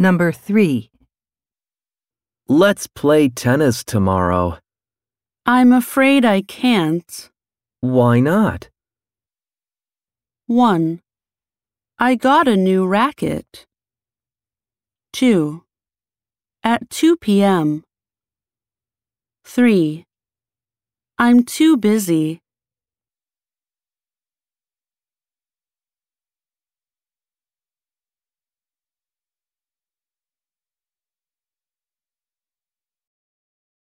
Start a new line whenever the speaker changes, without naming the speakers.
Number 3.
Let's play tennis tomorrow.
I'm afraid I can't.
Why not?
1. I got a new racket. 2. At 2 p.m. 3. I'm too busy.